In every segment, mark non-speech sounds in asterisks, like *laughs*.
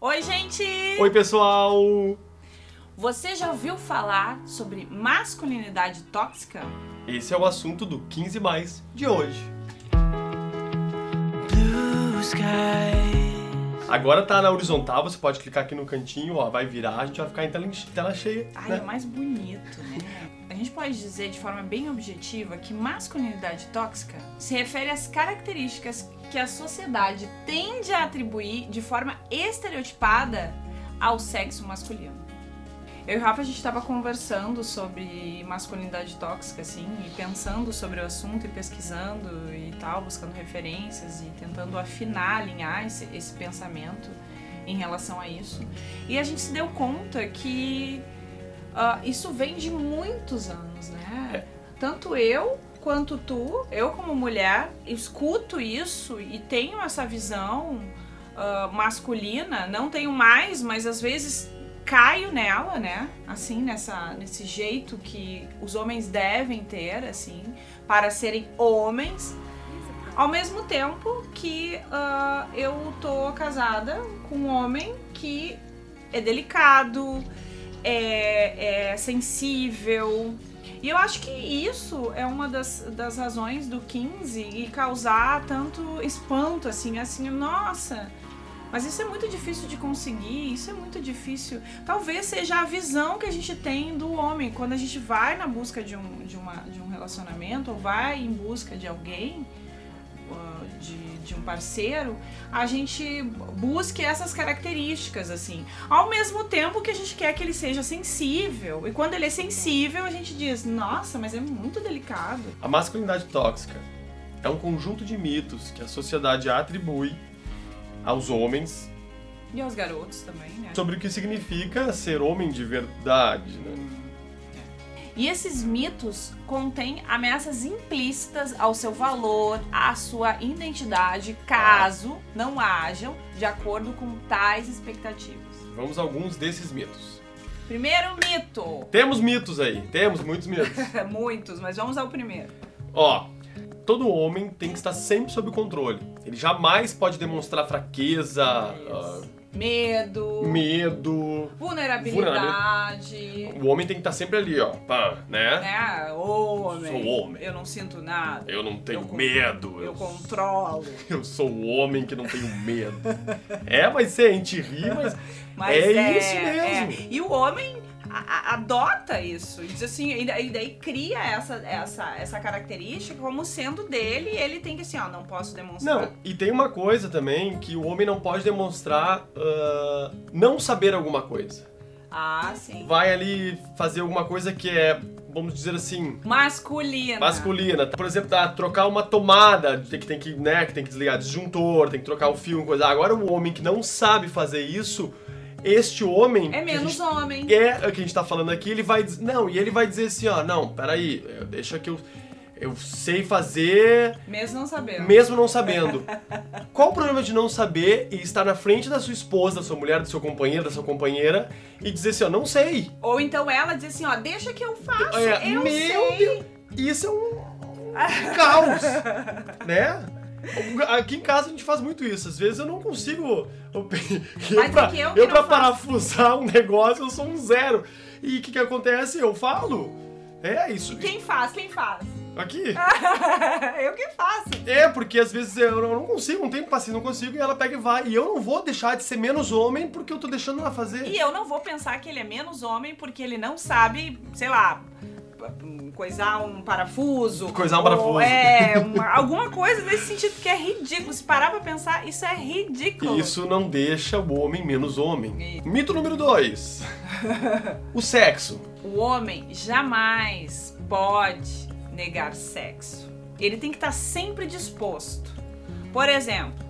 Oi, gente! Oi, pessoal! Você já ouviu falar sobre masculinidade tóxica? Esse é o assunto do 15 mais de hoje. Agora tá na horizontal, você pode clicar aqui no cantinho, ó, vai virar, a gente vai ficar em tela, tela cheia. Ai, né? é mais bonito, né? Gente pode dizer de forma bem objetiva que masculinidade tóxica se refere às características que a sociedade tende a atribuir de forma estereotipada ao sexo masculino. Eu e o Rafa, a gente tava conversando sobre masculinidade tóxica, assim, e pensando sobre o assunto e pesquisando e tal, buscando referências e tentando afinar, alinhar esse, esse pensamento em relação a isso. E a gente se deu conta que ah, isso vem de muitos anos, né? Tanto eu quanto tu, eu como mulher, escuto isso e tenho essa visão ah, masculina, não tenho mais, mas às vezes caio nela, né? Assim, nessa, nesse jeito que os homens devem ter, assim, para serem homens. Ao mesmo tempo que ah, eu tô casada com um homem que é delicado, é, é sensível. E eu acho que isso é uma das, das razões do 15 e causar tanto espanto, assim, assim, nossa, mas isso é muito difícil de conseguir, isso é muito difícil. Talvez seja a visão que a gente tem do homem. Quando a gente vai na busca de um, de uma, de um relacionamento, ou vai em busca de alguém, de, de um parceiro, a gente busque essas características, assim. Ao mesmo tempo que a gente quer que ele seja sensível. E quando ele é sensível, a gente diz, nossa, mas é muito delicado. A masculinidade tóxica é um conjunto de mitos que a sociedade atribui aos homens E aos garotos também, né? sobre o que significa ser homem de verdade, né? E esses mitos contêm ameaças implícitas ao seu valor, à sua identidade, caso não hajam de acordo com tais expectativas. Vamos a alguns desses mitos. Primeiro mito. Temos mitos aí, temos muitos mitos. *laughs* Muitos, mas vamos ao primeiro. Ó, todo homem tem que estar sempre sob controle. Ele jamais pode demonstrar fraqueza, ah, Medo, medo. vulnerabilidade, O homem tem que estar sempre ali, ó, pá, né? né? Homem. Sou homem. Eu não sinto nada. Eu não tenho Eu medo. Eu controlo. *laughs* eu sou o homem que não tenho medo. é, vai ser, a gente ri, mas *laughs* Mas É é, isso é. mesmo. E o homem a- a- adota isso. E diz assim, e daí, e daí cria essa, essa, essa característica como sendo dele e ele tem que assim, ó, não posso demonstrar. Não, e tem uma coisa também que o homem não pode demonstrar ah, não saber alguma coisa. Ah, sim. Vai ali fazer alguma coisa que é, vamos dizer assim, Masculina. masculina. Por exemplo, tá, trocar uma tomada, tem que, tem que, né, que tem que desligar disjuntor, tem que trocar o fio, coisa. Agora o homem que não sabe fazer isso, este homem É menos gente- homem. é o que a gente tá falando aqui, ele vai dizer, não, e ele vai dizer assim, ó, não, peraí, deixa que eu eu sei fazer Mesmo não sabendo. mesmo não sabendo. Qual o problema de não saber e estar na frente da sua esposa, da sua mulher, do seu companheiro, da sua companheira e dizer assim, ó, não sei. Ou então ela diz assim, ó, deixa que eu faço. É, eu meu sei. Deus, isso é um caos, né? *laughs* Aqui em casa a gente faz muito isso. Às vezes eu não consigo. Eu, *laughs* eu, pra, eu eu pra parafusar um negócio, eu sou um zero. E o que, que acontece? Eu falo. É isso. Quem faz? Quem faz? Aqui. *laughs* eu que faço. É, porque às vezes eu não consigo, não tenho paciência, não consigo, e ela pega e vai. E eu não vou deixar de ser menos homem porque eu tô deixando ela fazer. E eu não vou pensar que ele é menos homem porque ele não sabe, sei lá, coisar um parafuso. Coisar um ou, parafuso. É, uma- alguma coisa nesse sentido que é ridículo. Se parar pra pensar, isso é ridículo. Isso não deixa o homem menos homem. Isso. Mito número 2. *laughs* o sexo. O homem jamais pode negar sexo. Ele tem que estar sempre disposto. Por exemplo,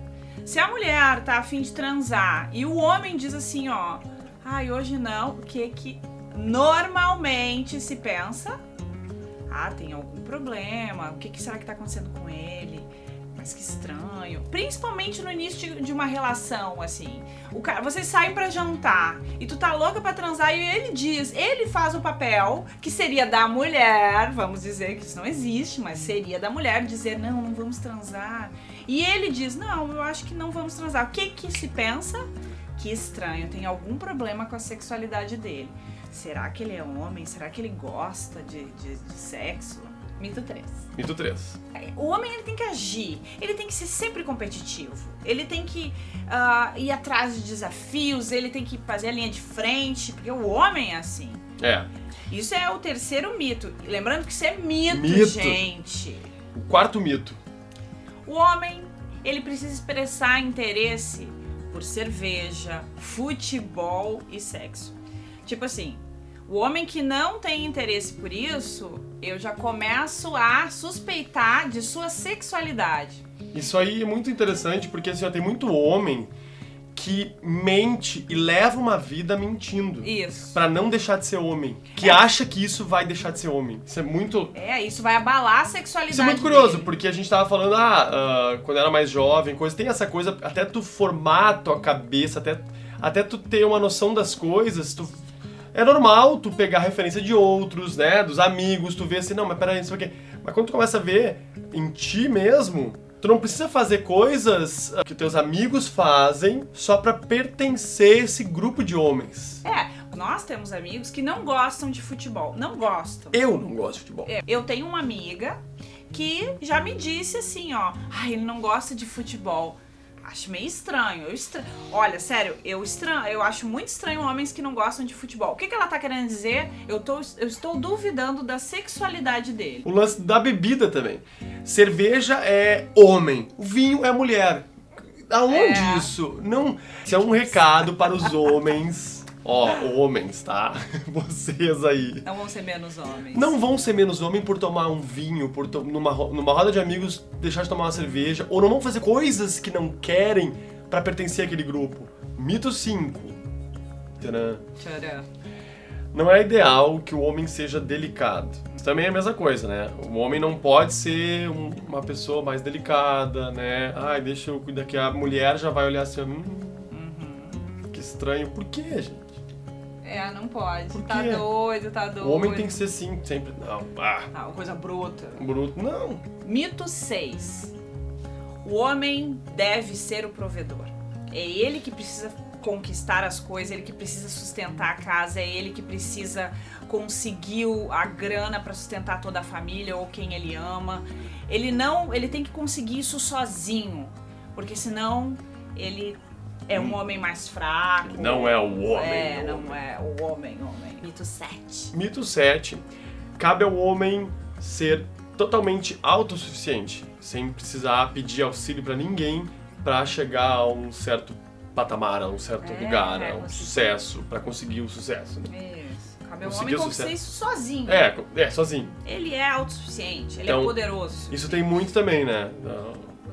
se a mulher tá afim de transar e o homem diz assim, ó, ai, hoje não, o que que normalmente se pensa? Ah, tem algum problema, o que, que será que tá acontecendo com ele? Mas que estranho. Principalmente no início de, uma relação, assim. O cara, vocês saem pra jantar e tu tá louca pra transar e ele diz, ele faz o papel que seria da mulher, vamos dizer que isso não existe, mas seria da mulher dizer, não, não vamos transar. E ele diz, não, eu acho que não vamos transar. O que que se pensa? Que estranho, tem algum problema com a sexualidade dele. Será que ele é homem? Será que ele gosta de, de, de sexo? Mito 3. Mito 3. O homem ele tem que agir, ele tem que ser sempre competitivo, ele tem que uh, ir atrás de desafios, ele tem que fazer a linha de frente, porque o homem é assim. É. Isso é o terceiro mito. Lembrando que isso é mito, Mito. gente. O quarto mito. O homem, ele precisa expressar interesse por cerveja, futebol e sexo. Tipo assim, o homem que não tem interesse por isso, eu já começo a suspeitar de sua sexualidade. Isso aí é muito interessante porque assim, ó, tem muito homem que mente e leva uma vida mentindo. Isso. Pra não deixar de ser homem. Que É. acha que isso vai deixar de ser homem. Isso é muito. É, isso vai abalar a sexualidade. Isso é muito curioso, dele. porque a gente tava falando, ah, ah, quando era mais jovem, coisa, tem essa coisa, até tu formar a tua cabeça, até, até tu ter uma noção das coisas, tu. É normal tu pegar referência de outros, né? Dos amigos, tu vê assim, não, mas peraí, isso aqui. Mas quando tu começa a ver em ti mesmo, tu não precisa fazer coisas ah, que teus amigos fazem só pra pertencer a esse grupo de homens. É, nós temos amigos que não gostam de futebol. Não gostam. Eu não gosto de futebol. É, Eu tenho uma amiga que já me disse assim, ó, ai, ele não gosta de futebol. Acho meio estranho. Eu estra... Olha, sério, eu estranho, eu acho muito estranho homens que não gostam de futebol. O que, que ela tá querendo dizer? Eu, tô, eu estou duvidando da sexualidade dele. O lance da bebida também. Cerveja é homem, o vinho é mulher. Aonde É. isso? Não. Isso é um recado para os homens. Ó, homens, tá? *laughs* Vocês aí. Não vão ser menos homens. Não vão ser menos homem por tomar um vinho, por numa, ro- numa roda de amigos deixar de tomar uma cerveja, ou não vão fazer coisas que não querem pra pertencer àquele grupo. Mito 5. Tcharam. Tcharam. Não é ideal que o homem seja delicado. Isso também é a mesma coisa, né? O homem não pode ser um- uma pessoa mais delicada, né? Ai, deixa eu cuidar que a mulher já vai olhar assim, hum, Uhum. que estranho. Por quê, gente? É, não pode. Por Tá quê? doido, tá doido. O homem tem que ser assim, sempre. Não, ah, Ah, uma coisa bruta. bruto. Não. Mito 6. O homem deve ser o provedor. É ele que precisa conquistar as coisas, ele que precisa sustentar a casa, é ele que precisa conseguir o- a grana para sustentar toda a família ou quem ele ama. Ele não, ele tem que conseguir isso sozinho, porque senão ele é um homem mais fraco. Não é o homem. É, não homem. é o homem, homem. Mito 7. Mito 7. Cabe ao homem ser totalmente autossuficiente, sem precisar pedir auxílio pra ninguém pra chegar a um certo patamar, a um certo É, lugar, a um conseguir. sucesso, pra conseguir o sucesso. né? Isso. Cabe ao Conseguir homem sucesso. isso sozinho. É, é, sozinho. Ele é autossuficiente, ele Então, é poderoso. Isso tem muito também, né?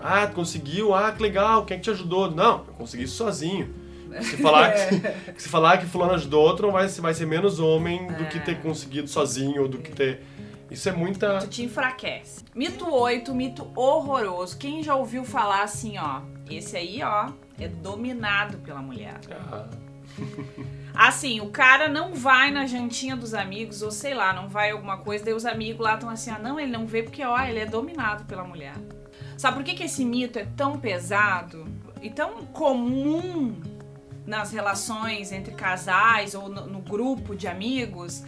Ah, tu conseguiu, ah, que legal, quem é que te ajudou? Não, eu consegui isso sozinho. *laughs* Se falar, que, se falar que fulano ajudou outro, vai, vai ser menos homem do que É. ter conseguido sozinho, ou do que ter... Isso é muita... Tu te enfraquece. Mito 8, mito horroroso. Quem já ouviu falar assim, ó? Esse aí, ó, é dominado pela mulher. Ah, *laughs* Assim, o cara não vai na jantinha dos amigos, ou sei lá, não vai alguma coisa, daí os amigos lá estão assim, ah, não, ele não vê porque, ó, ele é dominado pela mulher. Sabe por que, que esse mito é tão pesado e tão comum nas relações entre casais ou no, no grupo de amigos?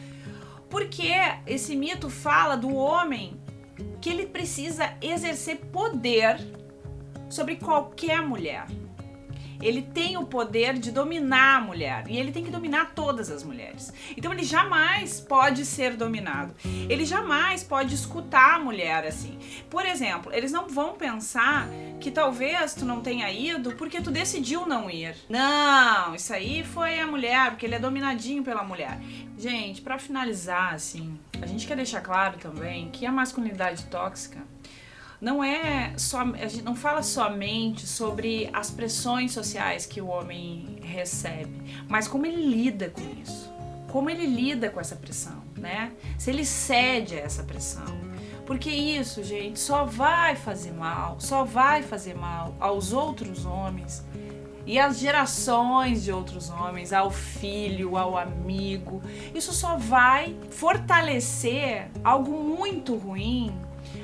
Porque esse mito fala do homem que ele precisa exercer poder sobre qualquer mulher. Ele tem o poder de dominar a mulher e ele tem que dominar todas as mulheres. Então ele jamais pode ser dominado. Ele jamais pode escutar a mulher assim. Por exemplo, eles não vão pensar que talvez tu não tenha ido porque tu decidiu não ir. Não, isso aí foi a mulher, porque ele é dominadinho pela mulher. Gente, pra finalizar assim, a gente quer deixar claro também que a masculinidade tóxica não é só a gente não fala somente sobre as pressões sociais que o homem recebe, mas como ele lida com isso. Como ele lida com essa pressão, né? Se ele cede a essa pressão. Porque isso, gente, só vai fazer mal, só vai fazer mal aos outros homens e às gerações de outros homens, ao filho, ao amigo. Isso só vai fortalecer algo muito ruim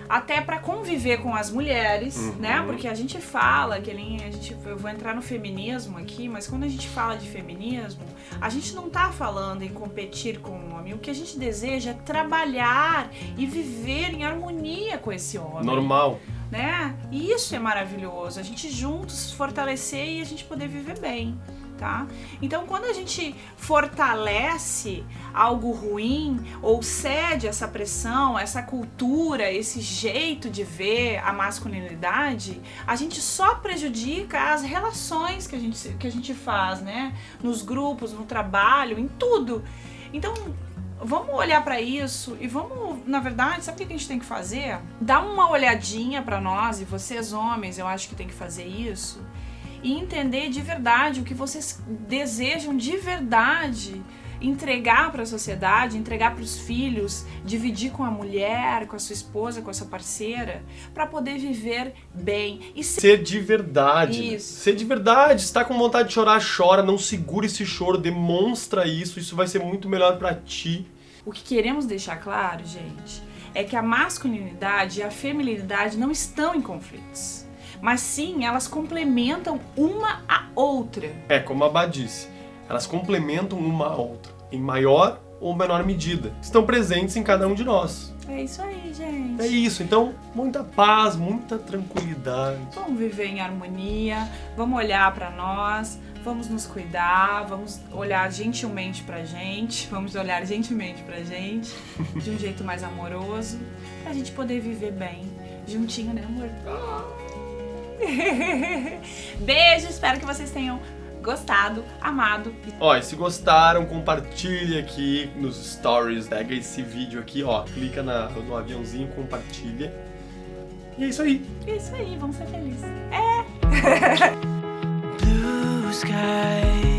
até para conviver com as mulheres, Uhum. né? Porque a gente fala que nem a gente eu vou entrar no feminismo aqui, mas quando a gente fala de feminismo, a gente não tá falando em competir com o homem. O que a gente deseja é trabalhar e viver em harmonia com esse homem Normal. né? E isso é maravilhoso, a gente juntos fortalecer e a gente poder viver bem, tá? Então, quando a gente fortalece algo ruim ou cede essa pressão, essa cultura, esse jeito de ver a masculinidade, a gente só prejudica as relações que a gente, que a gente faz, né? Nos grupos, no trabalho, em tudo. Então, vamos olhar pra isso e vamos, na verdade, sabe o que a gente tem que fazer? Dar uma olhadinha pra nós e vocês homens, eu acho que tem que fazer isso e entender de verdade o que vocês desejam de verdade entregar para a sociedade, entregar para os filhos, dividir com a mulher, com a sua esposa, com a sua parceira, para poder viver bem e ser Ser de verdade. né? Isso. Ser de verdade. Se tá com vontade de chorar, chora. Não segura esse choro. Demonstra isso. Isso vai ser muito melhor pra ti. O que queremos deixar claro, gente, é que a masculinidade e a feminilidade não estão em conflitos. Mas sim, elas complementam uma a outra. É, como a Bá disse. Elas complementam uma a outra. Em maior ou menor medida. Estão presentes em cada um de nós. É isso aí, gente. É isso. Então, muita paz, muita tranquilidade. Vamos viver em harmonia, vamos olhar pra nós, vamos nos cuidar, vamos olhar gentilmente pra gente, *laughs* vamos olhar gentilmente pra gente, de um jeito mais amoroso, pra gente poder viver bem, juntinho, né, amor? *laughs* Beijo, espero que vocês tenham gostado, amado Ó, e se gostaram, compartilhe aqui nos stories, pega esse vídeo aqui, ó, clica na- no aviãozinho, compartilha. E é isso aí. é isso aí, vamos ser felizes. blue skies